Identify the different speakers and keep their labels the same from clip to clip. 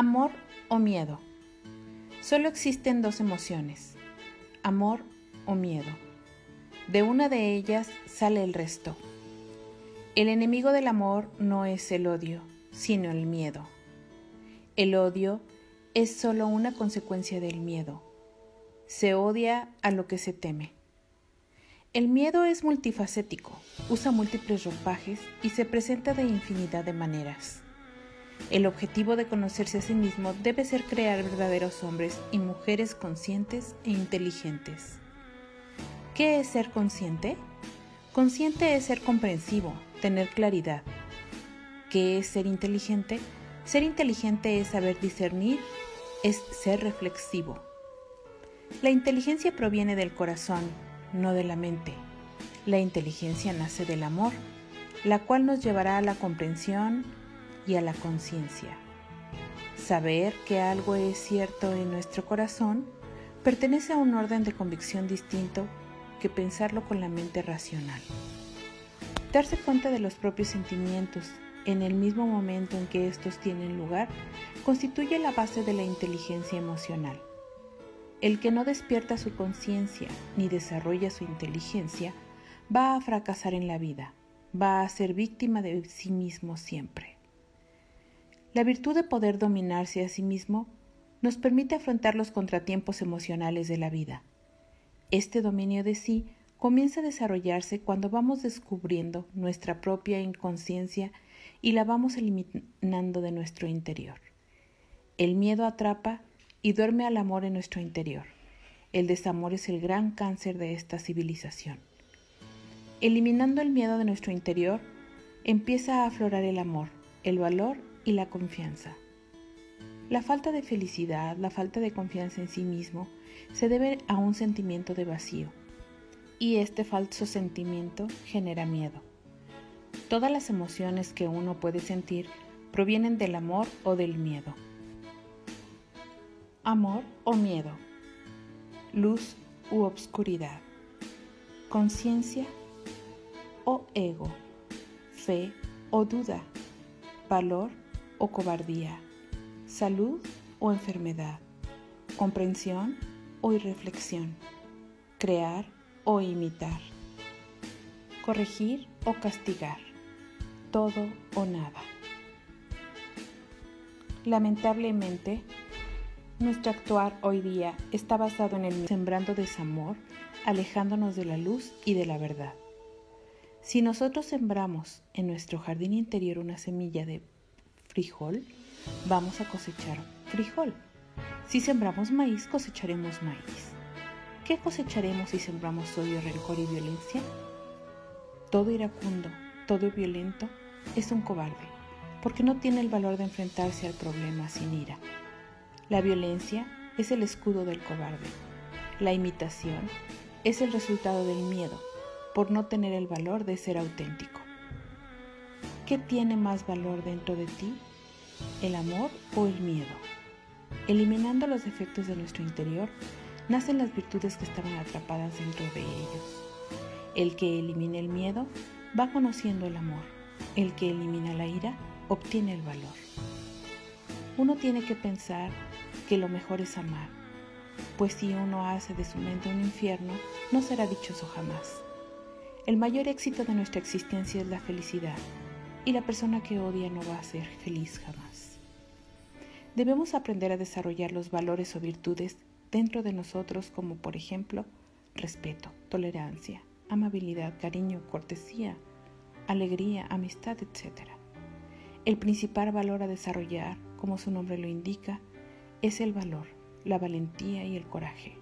Speaker 1: Amor o miedo. Solo existen dos emociones, amor o miedo. De una de ellas sale el resto. El enemigo del amor no es el odio, sino el miedo. El odio es solo una consecuencia del miedo. Se odia a lo que se teme. El miedo es multifacético, usa múltiples ropajes y se presenta de infinidad de maneras. El objetivo de conocerse a sí mismo debe ser crear verdaderos hombres y mujeres conscientes e inteligentes. ¿Qué es ser consciente? Consciente es ser comprensivo, tener claridad. ¿Qué es ser inteligente? Ser inteligente es saber discernir, es ser reflexivo. La inteligencia proviene del corazón, no de la mente. La inteligencia nace del amor, la cual nos llevará a la comprensión, y a la conciencia. Saber que algo es cierto en nuestro corazón pertenece a un orden de convicción distinto que pensarlo con la mente racional. Darse cuenta de los propios sentimientos en el mismo momento en que estos tienen lugar constituye la base de la inteligencia emocional. El que no despierta su conciencia ni desarrolla su inteligencia va a fracasar en la vida, va a ser víctima de sí mismo siempre. La virtud de poder dominarse a sí mismo nos permite afrontar los contratiempos emocionales de la vida. Este dominio de sí comienza a desarrollarse cuando vamos descubriendo nuestra propia inconsciencia y la vamos eliminando de nuestro interior. El miedo atrapa y duerme al amor en nuestro interior. El desamor es el gran cáncer de esta civilización. Eliminando el miedo de nuestro interior, empieza a aflorar el amor, el valor y la confianza. La falta de felicidad, la falta de confianza en sí mismo, se debe a un sentimiento de vacío, y este falso sentimiento genera miedo. Todas las emociones que uno puede sentir provienen del amor o del miedo. Amor o miedo. Luz u obscuridad. Conciencia o ego. Fe o duda. Valor o cobardía, salud o enfermedad, comprensión o irreflexión, crear o imitar, corregir o castigar, todo o nada. Lamentablemente, nuestro actuar hoy día está basado en el sembrando desamor, alejándonos de la luz y de la verdad. Si nosotros sembramos en nuestro jardín interior una semilla de frijol, vamos a cosechar frijol. Si sembramos maíz, cosecharemos maíz. ¿Qué cosecharemos si sembramos odio, rencor y violencia? Todo iracundo, todo violento es un cobarde, porque no tiene el valor de enfrentarse al problema sin ira. La violencia es el escudo del cobarde. La imitación es el resultado del miedo, por no tener el valor de ser auténtico. ¿Qué tiene más valor dentro de ti? ¿El amor o el miedo? Eliminando los defectos de nuestro interior, nacen las virtudes que estaban atrapadas dentro de ellos. El que elimina el miedo va conociendo el amor. El que elimina la ira obtiene el valor. Uno tiene que pensar que lo mejor es amar, pues si uno hace de su mente un infierno, no será dichoso jamás. El mayor éxito de nuestra existencia es la felicidad, y la persona que odia no va a ser feliz jamás. Debemos aprender a desarrollar los valores o virtudes dentro de nosotros como por ejemplo respeto, tolerancia, amabilidad, cariño, cortesía, alegría, amistad, etc. El principal valor a desarrollar, como su nombre lo indica, es el valor, la valentía y el coraje.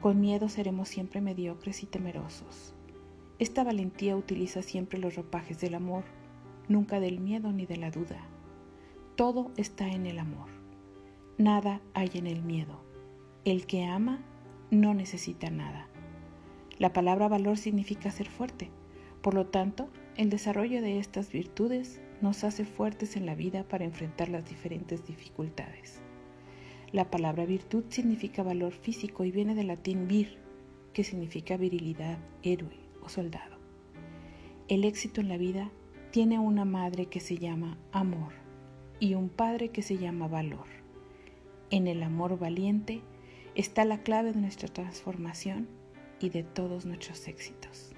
Speaker 1: Con miedo seremos siempre mediocres y temerosos. Esta valentía utiliza siempre los ropajes del amor, nunca del miedo ni de la duda. Todo está en el amor. Nada hay en el miedo. El que ama no necesita nada. La palabra valor significa ser fuerte. Por lo tanto, el desarrollo de estas virtudes nos hace fuertes en la vida para enfrentar las diferentes dificultades. La palabra virtud significa valor físico y viene del latín vir, que significa virilidad, héroe o soldado. El éxito en la vida tiene una madre que se llama amor. y un padre que se llama valor. En el amor valiente está la clave de nuestra transformación y de todos nuestros éxitos.